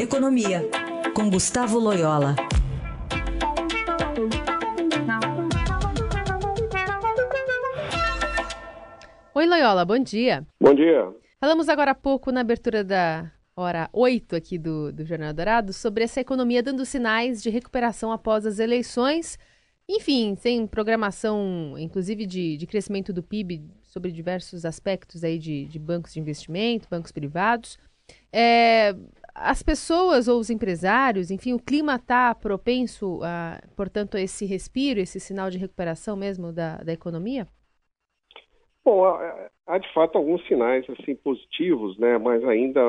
Economia, com Gustavo Loyola. Oi, Loyola, bom dia. Bom dia. Falamos agora há pouco na abertura da hora 8 aqui do, do Jornal Dourado sobre essa economia dando sinais de recuperação após as eleições. Enfim, sem programação, inclusive de, de crescimento do PIB sobre diversos aspectos aí de, de bancos de investimento, bancos privados. É, as pessoas ou os empresários, enfim, o clima está propenso, a, portanto, a esse respiro, esse sinal de recuperação mesmo da, da economia? Bom, há, de fato alguns sinais assim positivos, né, mas ainda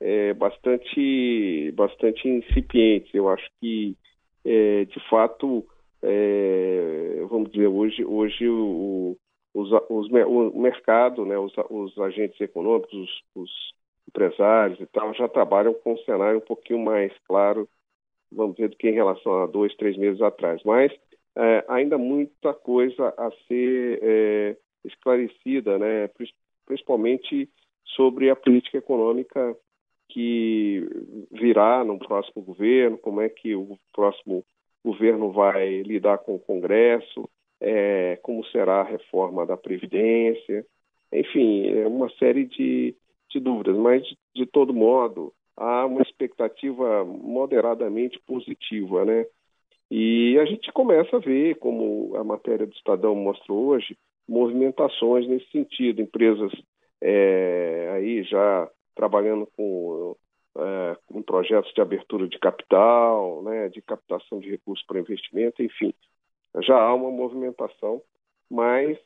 é, bastante, bastante incipientes. Eu acho que, é, de fato, é, vamos dizer, hoje, hoje o, os, os, o mercado, né, os, os agentes econômicos, os, os empresários e tal, já trabalham com um cenário um pouquinho mais claro, vamos dizer, do que em relação a dois, três meses atrás. Mas é, ainda muita coisa a ser é, esclarecida, né, principalmente sobre a política econômica que virá no próximo governo, como é que o próximo governo vai lidar com o Congresso, é, como será a reforma da Previdência, enfim, é uma série de, de dúvidas, mas de, de todo modo há uma expectativa moderadamente positiva, né? E a gente começa a ver, como a matéria do Estadão mostra hoje, movimentações nesse sentido, empresas é, aí já trabalhando com, é, com projetos de abertura de capital, né, de captação de recursos para investimento, enfim, já há uma movimentação, mas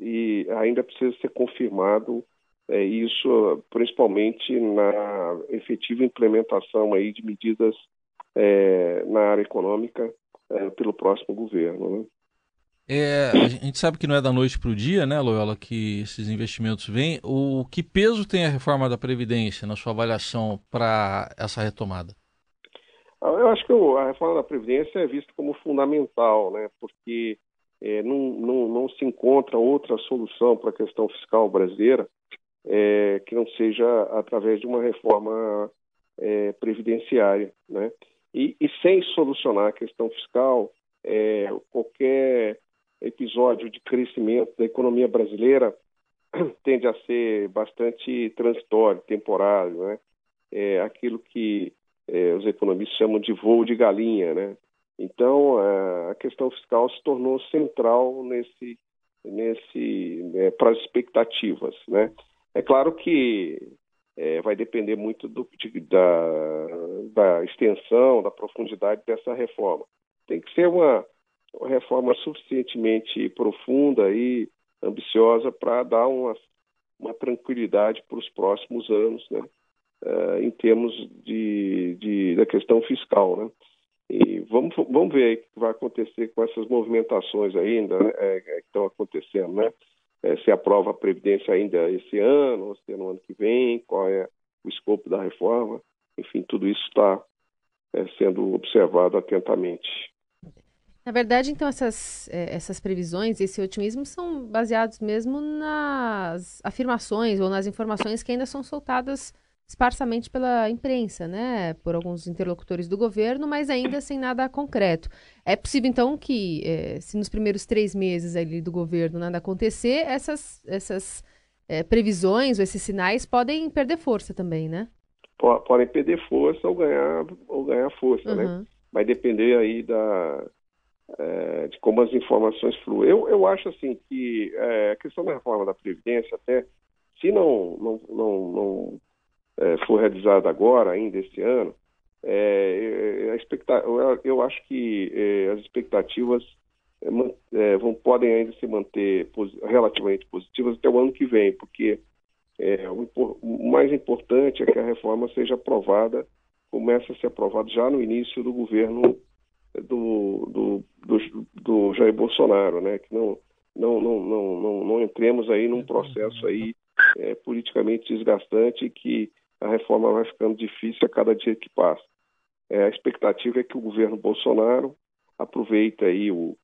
e ainda precisa ser confirmado é, isso, principalmente na efetiva implementação aí de medidas é, na área econômica é, pelo próximo governo. Né? É, a gente sabe que não é da noite para o dia, né, Loyola, que esses investimentos vêm. O que peso tem a reforma da Previdência na sua avaliação para essa retomada? Ah, eu acho que a reforma da Previdência é vista como fundamental, né, porque é, não, não, não, se encontra outra solução para a questão fiscal brasileira é, que não seja através de uma reforma é, previdenciária. Né? E, e, sem solucionar a questão fiscal, é, qualquer episódio de crescimento da economia brasileira tende a ser bastante transitório, temporário, né? É aquilo que é, os economistas chamam de voo de galinha, né? Então a questão fiscal se tornou central nesse, nesse né, para as expectativas, né? É claro que é, vai depender muito do, de, da, da extensão, da profundidade dessa reforma. Tem que ser uma uma reforma suficientemente profunda e ambiciosa para dar uma, uma tranquilidade para os próximos anos, né? Uh, em termos de, de, da questão fiscal, né? E vamos, vamos ver o que vai acontecer com essas movimentações ainda né, é, que estão acontecendo, né? É, se aprova a Previdência ainda esse ano, ou se é no ano que vem, qual é o escopo da reforma. Enfim, tudo isso está é, sendo observado atentamente. Na verdade, então, essas, é, essas previsões, esse otimismo são baseados mesmo nas afirmações ou nas informações que ainda são soltadas esparsamente pela imprensa, né, por alguns interlocutores do governo, mas ainda sem nada concreto. É possível, então, que, é, se nos primeiros três meses ali do governo nada acontecer, essas, essas é, previsões ou esses sinais podem perder força também, né? Podem perder força ou ganhar, ou ganhar força, uhum. né? Vai depender aí da, é, de como as informações fluem. Eu, eu acho assim que é, a questão da reforma da Previdência, até se não, não, não, não é, for realizada agora, ainda este ano, é, é eu, eu, acho que é, as expectativas vão, podem ainda se manter relativamente positivas até o ano que vem, porque o, o mais importante é que a reforma seja aprovada, comece a ser aprovada já no início do governo do, do, do, do Jair Bolsonaro, né? Que não, não, não, não, não, não entremos aí num processo aí é, politicamente desgastante que a reforma vai ficando difícil a cada dia que passa. É, a expectativa é que o governo Bolsonaro aproveite aí o,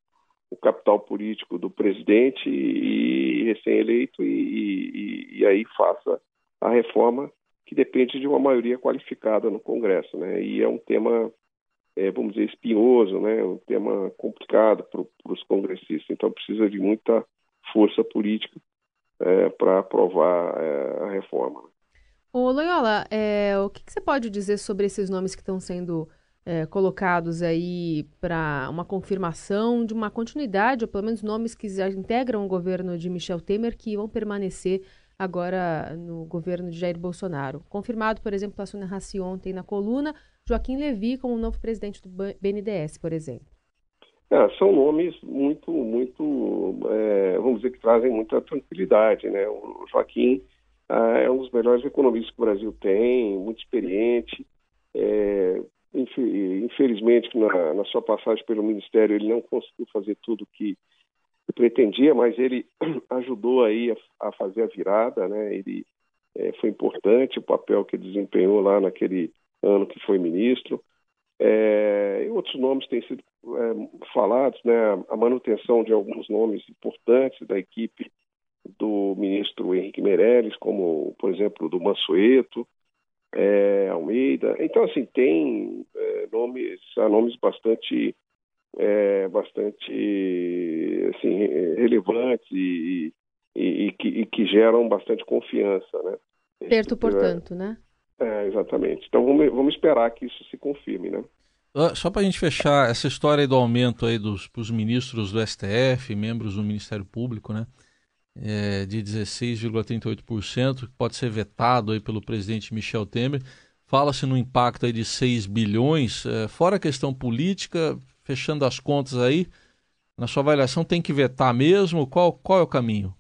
o capital político do presidente e, e recém-eleito e, e, e, aí faça a reforma que depende de uma maioria qualificada no Congresso, né? E é um tema, é, vamos dizer, espinhoso, né? Um tema complicado para os congressistas. Então precisa de muita força política é, para aprovar é, a reforma. Ô Loyola, é, o que, que, você pode dizer sobre esses nomes que estão sendo é, colocados aí para uma confirmação de uma continuidade, ou pelo menos nomes que já integram o governo de Michel Temer que vão permanecer agora no governo de Jair Bolsonaro. Confirmado, por exemplo, pela Sônia Rassi ontem na coluna, Joaquim Levi como novo presidente do BNDES, por exemplo. É, são nomes muito, muito, é, vamos dizer que trazem muita tranquilidade, né? O Joaquim é um dos melhores economistas que o Brasil tem, muito experiente. É, infelizmente, na, na, sua passagem pelo Ministério, ele não conseguiu fazer tudo o que pretendia, mas ele ajudou aí a, a fazer a virada, né? Ele é, foi importante o papel que desempenhou lá naquele ano que foi ministro. É, e outros nomes têm sido é, falados, né? A manutenção de alguns nomes importantes da equipe do ministro Henrique Meirelles, como, por exemplo, do Mansueto, é, Almeida. Então, assim, tem é, nomes, há nomes bastante é, bastante assim, relevantes e, e, e, que, e, que, geram bastante confiança, né? Perto, portanto, né? É, exatamente. Então vamos, vamos esperar que isso se confirme, né? Só para a gente fechar essa história do aumento aí dos ministros do STF, membros do Ministério Público, né? É, de 16,38%, que pode ser vetado aí pelo presidente Michel Temer. Fala-se no impacto aí de 6 bilhões. É, fora a questão política, fechando as contas aí, na sua avaliação tem que vetar mesmo? Qual, qual é o caminho?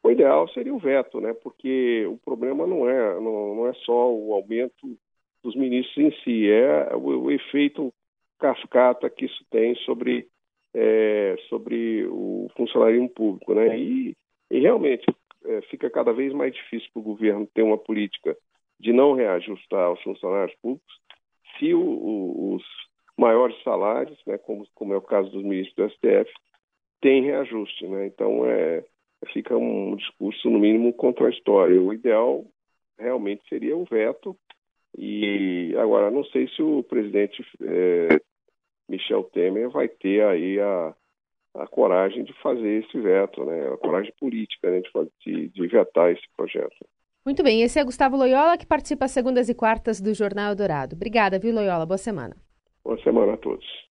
O ideal seria o veto, né? Porque o problema não é, não, não é só o aumento dos ministros em si, é o, o efeito cascata que isso tem sobre, é, sobre o funcionalismo público, né? E, e realmente é, fica cada vez mais difícil para o governo ter uma política de não reajustar aos funcionários públicos se o, o, os maiores salários, né, como, como é o caso dos ministros do STF, tem reajuste. Né? Então, é, fica um discurso, no mínimo, contraditório. O ideal realmente seria o veto. E agora, não sei se o presidente é, Michel Temer vai ter aí a, a coragem de fazer esse veto, né? a coragem política né? de, de vetar esse projeto. Muito bem, esse é Gustavo Loyola, que participa às segundas e quartas do Jornal Dourado. Obrigada, viu, Loyola? Boa semana. Boa semana a todos.